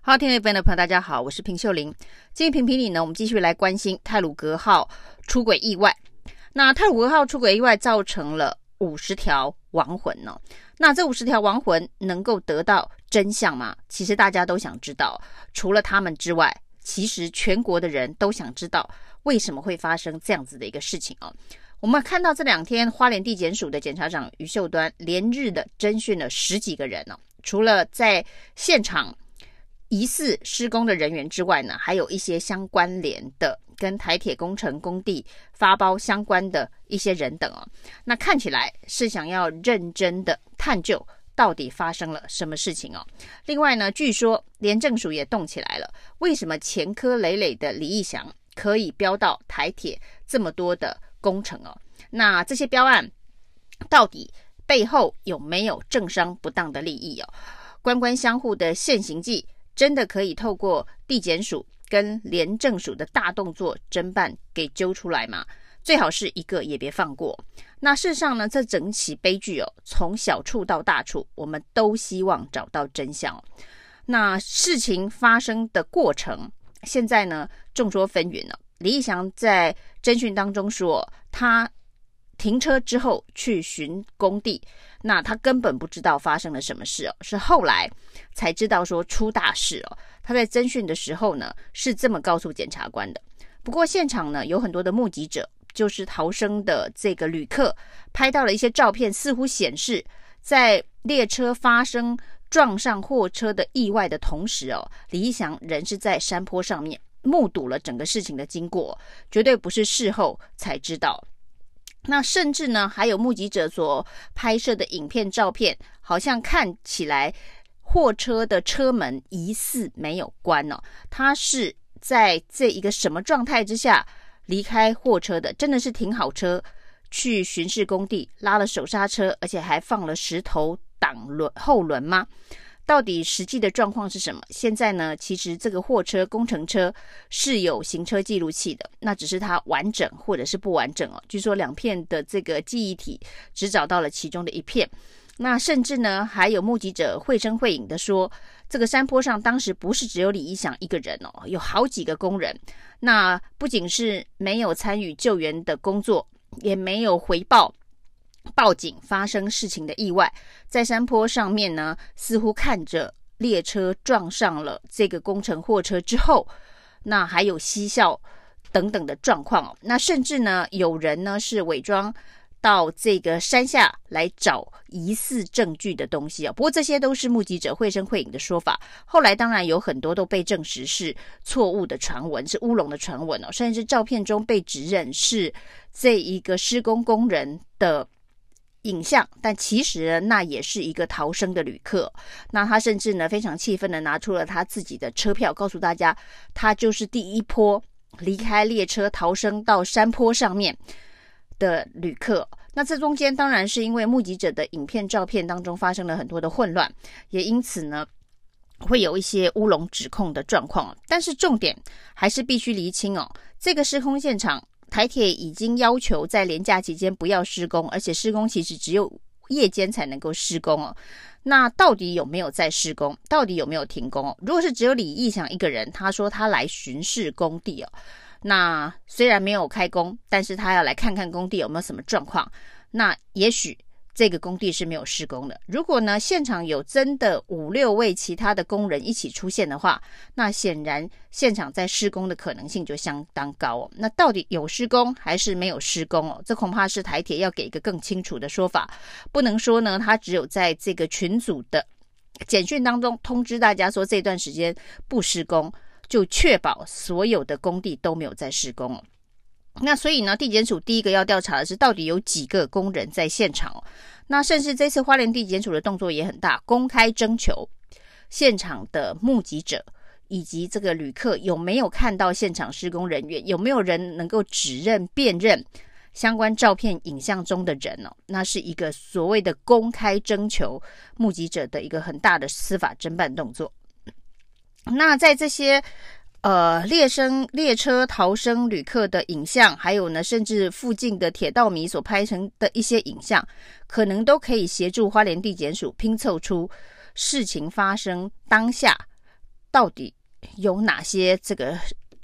好，听众朋友，大家好，我是平秀玲。今天评评理呢，我们继续来关心泰鲁格号出轨意外。那泰鲁格号出轨意外造成了五十条亡魂呢？那这五十条亡魂能够得到真相吗？其实大家都想知道。除了他们之外，其实全国的人都想知道为什么会发生这样子的一个事情哦。我们看到这两天花莲地检署的检察长于秀端连日的侦讯了十几个人呢，除了在现场。疑似施工的人员之外呢，还有一些相关联的跟台铁工程工地发包相关的一些人等哦。那看起来是想要认真的探究到底发生了什么事情哦。另外呢，据说廉政署也动起来了，为什么前科累累的李义祥可以标到台铁这么多的工程哦？那这些标案到底背后有没有政商不当的利益哦？官官相护的现行记。真的可以透过地检署跟廉政署的大动作侦办给揪出来吗？最好是一个也别放过。那事实上呢，这整起悲剧哦，从小处到大处，我们都希望找到真相。那事情发生的过程，现在呢众说纷纭了。李义祥在侦讯当中说，他。停车之后去巡工地，那他根本不知道发生了什么事哦，是后来才知道说出大事哦。他在侦讯的时候呢，是这么告诉检察官的。不过现场呢有很多的目击者，就是逃生的这个旅客拍到了一些照片，似乎显示在列车发生撞上货车的意外的同时哦，李义祥人是在山坡上面目睹了整个事情的经过，绝对不是事后才知道。那甚至呢，还有目击者所拍摄的影片、照片，好像看起来货车的车门疑似没有关哦。他是在这一个什么状态之下离开货车的？真的是停好车去巡视工地，拉了手刹车，而且还放了石头挡轮后轮吗？到底实际的状况是什么？现在呢，其实这个货车工程车是有行车记录器的，那只是它完整或者是不完整哦。据说两片的这个记忆体只找到了其中的一片。那甚至呢，还有目击者绘声绘影的说，这个山坡上当时不是只有李义祥一个人哦，有好几个工人。那不仅是没有参与救援的工作，也没有回报。报警发生事情的意外，在山坡上面呢，似乎看着列车撞上了这个工程货车之后，那还有嬉笑等等的状况哦。那甚至呢，有人呢是伪装到这个山下来找疑似证据的东西哦。不过这些都是目击者绘声绘影的说法，后来当然有很多都被证实是错误的传闻，是乌龙的传闻哦。甚至照片中被指认是这一个施工工人的。影像，但其实那也是一个逃生的旅客。那他甚至呢非常气愤的拿出了他自己的车票，告诉大家他就是第一波离开列车逃生到山坡上面的旅客。那这中间当然是因为目击者的影片、照片当中发生了很多的混乱，也因此呢会有一些乌龙指控的状况。但是重点还是必须厘清哦，这个施工现场。台铁已经要求在连假期间不要施工，而且施工其实只有夜间才能够施工哦。那到底有没有在施工？到底有没有停工哦？如果是只有李义祥一个人，他说他来巡视工地哦，那虽然没有开工，但是他要来看看工地有没有什么状况，那也许。这个工地是没有施工的。如果呢，现场有真的五六位其他的工人一起出现的话，那显然现场在施工的可能性就相当高哦。那到底有施工还是没有施工哦？这恐怕是台铁要给一个更清楚的说法。不能说呢，他只有在这个群组的简讯当中通知大家说这段时间不施工，就确保所有的工地都没有在施工哦。那所以呢，地检署第一个要调查的是到底有几个工人在现场。那甚至这次花莲地检署的动作也很大，公开征求现场的目击者以及这个旅客有没有看到现场施工人员，有没有人能够指认辨认相关照片影像中的人哦。那是一个所谓的公开征求目击者的一个很大的司法侦办动作。那在这些。呃，列生列车逃生旅客的影像，还有呢，甚至附近的铁道迷所拍成的一些影像，可能都可以协助花莲地检署拼凑出事情发生当下到底有哪些这个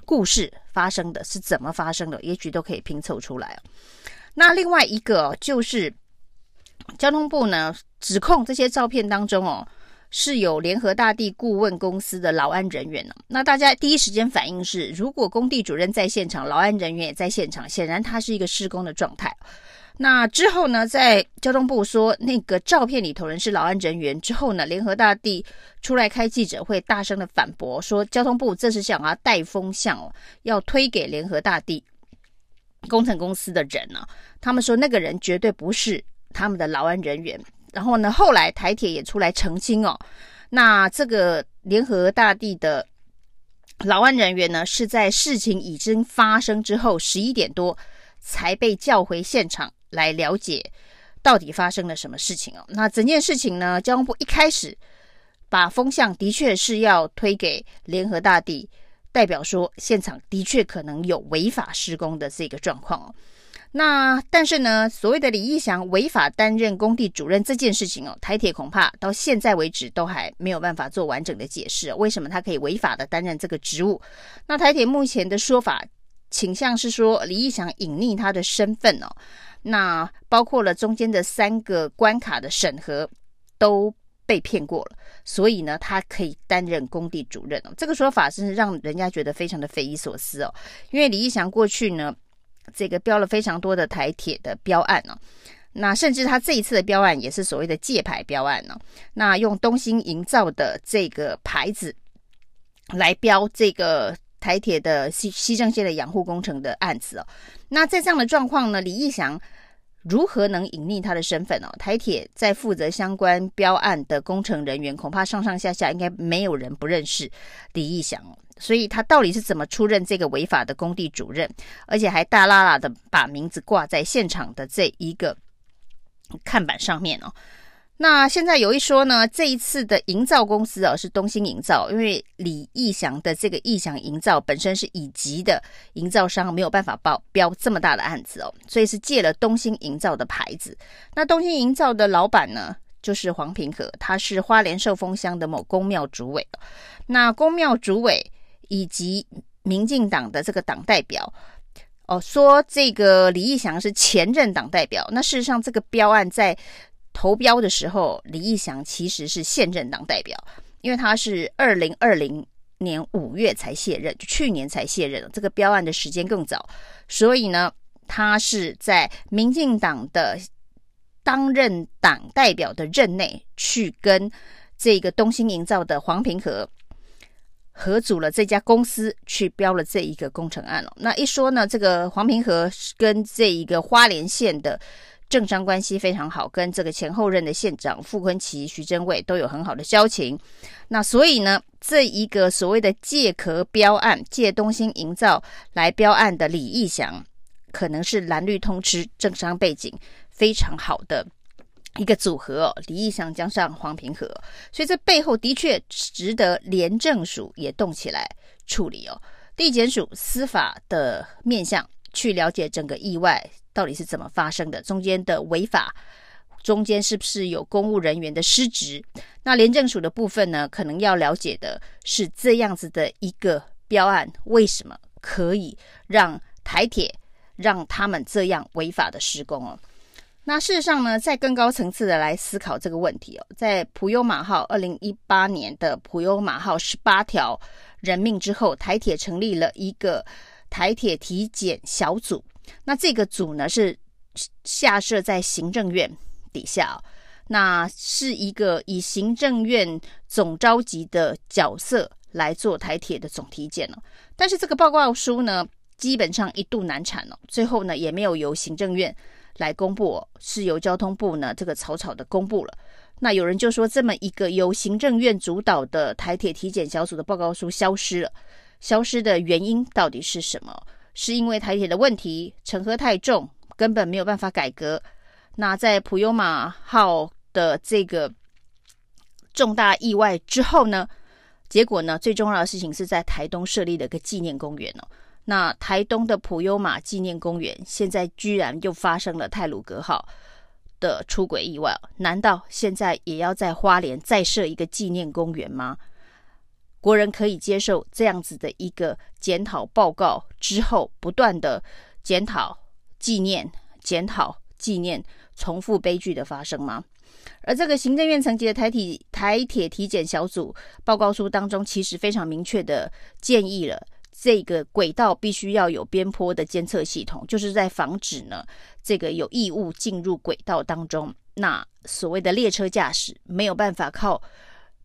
故事发生的，是怎么发生的，也许都可以拼凑出来。那另外一个就是交通部呢，指控这些照片当中哦，是有联合大地顾问公司的劳安人员呢。那大家第一时间反应是，如果工地主任在现场，劳安人员也在现场，显然他是一个施工的状态。那之后呢，在交通部说那个照片里头人是劳安人员之后呢，联合大地出来开记者会，大声的反驳说，交通部这是想要带风向哦，要推给联合大地。工程公司的人呢、他们说那个人绝对不是他们的劳安人员。然后呢，后来台铁也出来澄清哦，那这个联合大地的劳安人员呢，是在事情已经发生之后十一点多才被叫回现场来了解到底发生了什么事情哦。那整件事情呢，交通部一开始把风向的确是要推给联合大地。代表说，现场的确可能有违法施工的这个状况哦。那但是呢，所谓的李义祥违法担任工地主任这件事情哦，台铁恐怕到现在为止都还没有办法做完整的解释，为什么他可以违法的担任这个职务？那台铁目前的说法倾向是说，李义祥隐匿他的身份哦。那包括了中间的三个关卡的审核都。被骗过了，所以呢，他可以担任工地主任哦。这个说法是让人家觉得非常的匪夷所思哦。因为李义祥过去呢，这个标了非常多的台铁的标案哦，那甚至他这一次的标案也是所谓的借牌标案呢。那用东兴营造的这个牌子来标这个台铁的西西正线的养护工程的案子哦。那在这样的状况呢，李义祥。如何能隐匿他的身份哦？台铁在负责相关标案的工程人员，恐怕上上下下应该没有人不认识李义祥哦。所以他到底是怎么出任这个违法的工地主任，而且还大剌剌的把名字挂在现场的这一个看板上面哦？那现在有一说呢，这一次的营造公司啊是东兴营造，因为李义祥的这个义祥营造本身是乙级的营造商，没有办法报标这么大的案子哦，所以是借了东兴营造的牌子。那东兴营造的老板呢，就是黄平和，他是花莲寿丰乡的某宫庙主委。那宫庙主委以及民进党的这个党代表哦，说这个李义祥是前任党代表。那事实上，这个标案在。投标的时候，李义祥其实是现任党代表，因为他是二零二零年五月才卸任，就去年才卸任，这个标案的时间更早，所以呢，他是在民进党的当任党代表的任内，去跟这个东兴营造的黄平和合组了这家公司，去标了这一个工程案了。那一说呢，这个黄平和跟这一个花莲县的。政商关系非常好，跟这个前后任的县长傅昆萁、徐榛蔚都有很好的交情。那所以呢，这一个所谓的借壳标案，借东兴营造来标案的李义祥，可能是蓝绿通吃、政商背景非常好的一个组合哦。李义祥加上黄平和，所以这背后的确值得廉政署也动起来处理哦。地检署司法的面向去了解整个意外。到底是怎么发生的？中间的违法，中间是不是有公务人员的失职？那廉政署的部分呢？可能要了解的是这样子的一个标案，为什么可以让台铁让他们这样违法的施工哦？那事实上呢，在更高层次的来思考这个问题哦，在普悠玛号二零一八年的普悠玛号十八条人命之后，台铁成立了一个台铁体检小组。那这个组呢，是下设在行政院底下，那是一个以行政院总召集的角色来做台铁的总体检哦。但是这个报告书呢，基本上一度难产哦，最后呢也没有由行政院来公布，是由交通部呢这个草草的公布了。那有人就说，这么一个由行政院主导的台铁体检小组的报告书消失了，消失的原因到底是什么？是因为台铁的问题，承荷太重，根本没有办法改革。那在普悠玛号的这个重大意外之后呢，结果呢，最重要的事情是在台东设立了一个纪念公园哦。那台东的普悠玛纪念公园现在居然又发生了泰鲁格号的出轨意外，难道现在也要在花莲再设一个纪念公园吗？国人可以接受这样子的一个检讨报告之后，不断的检讨、纪念、检讨、纪念，重复悲剧的发生吗？而这个行政院层级的台体台铁体检小组报告书当中，其实非常明确的建议了，这个轨道必须要有边坡的监测系统，就是在防止呢这个有异物进入轨道当中。那所谓的列车驾驶没有办法靠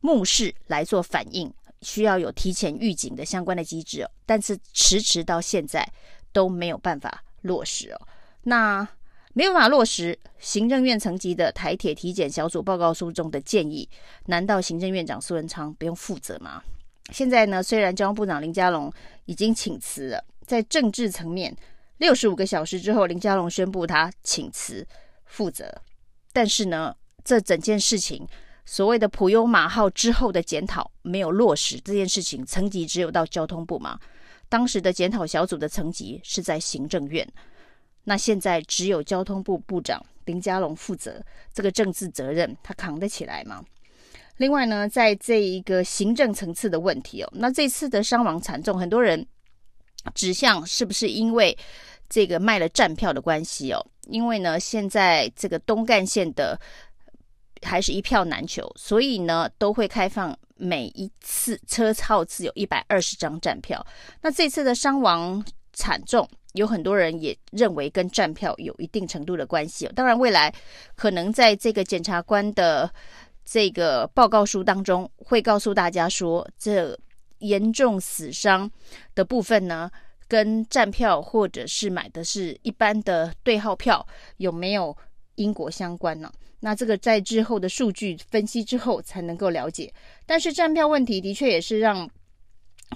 目视来做反应，需要有提前预警的相关的机制哦。但是迟迟到现在都没有办法落实哦。那没有办法落实行政院层级的台铁体检小组报告书中的建议，难道行政院长苏贞昌不用负责吗？现在呢，虽然交通部长林佳龙已经请辞了，在政治层面，六十五个小时之后，林佳龙宣布他请辞负责，但是呢，这整件事情所谓的普悠马号之后的检讨没有落实，这件事情层级只有到交通部嘛？当时的检讨小组的层级是在行政院。那现在只有交通部部长林佳龙负责这个政治责任，他扛得起来吗？另外呢，在这一个行政层次的问题哦，那这次的伤亡惨重，很多人指向是不是因为这个卖了站票的关系哦？因为呢，现在这个东干线的还是一票难求，所以呢，都会开放每一次车号次有一百二十张站票。那这次的伤亡惨重。有很多人也认为跟站票有一定程度的关系。当然，未来可能在这个检察官的这个报告书当中，会告诉大家说，这严重死伤的部分呢，跟站票或者是买的是一般的对号票有没有因果相关呢？那这个在之后的数据分析之后才能够了解。但是站票问题的确也是让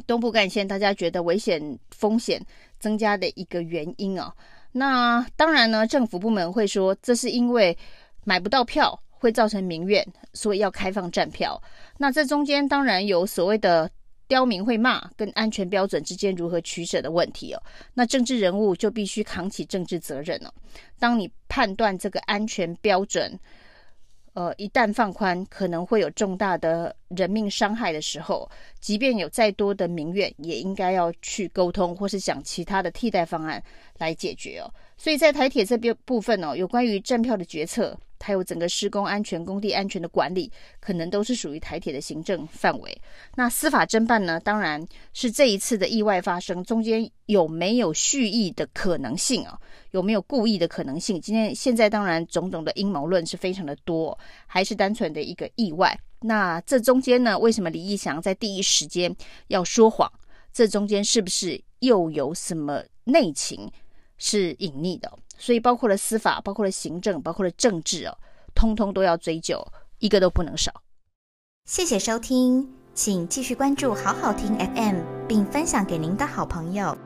东部干线大家觉得危险风险增加的一个原因哦，那当然呢，政府部门会说这是因为买不到票会造成民怨，所以要开放站票。那这中间当然有所谓的刁民会骂跟安全标准之间如何取舍的问题哦。那政治人物就必须扛起政治责任哦。当你判断这个安全标准，呃，一旦放宽，可能会有重大的人命伤害的时候，即便有再多的民怨，也应该要去沟通，或是想其他的替代方案来解决哦。所以在台铁这边部分哦，有关于站票的决策。还有整个施工安全、工地安全的管理，可能都是属于台铁的行政范围。那司法侦办呢？当然是这一次的意外发生中间有没有蓄意的可能性啊？有没有故意的可能性？今天现在当然种种的阴谋论是非常的多，还是单纯的一个意外？那这中间呢？为什么李义祥在第一时间要说谎？这中间是不是又有什么内情是隐匿的？所以，包括了司法，包括了行政，包括了政治哦，通通都要追究，一个都不能少。谢谢收听，请继续关注好好听 FM，并分享给您的好朋友。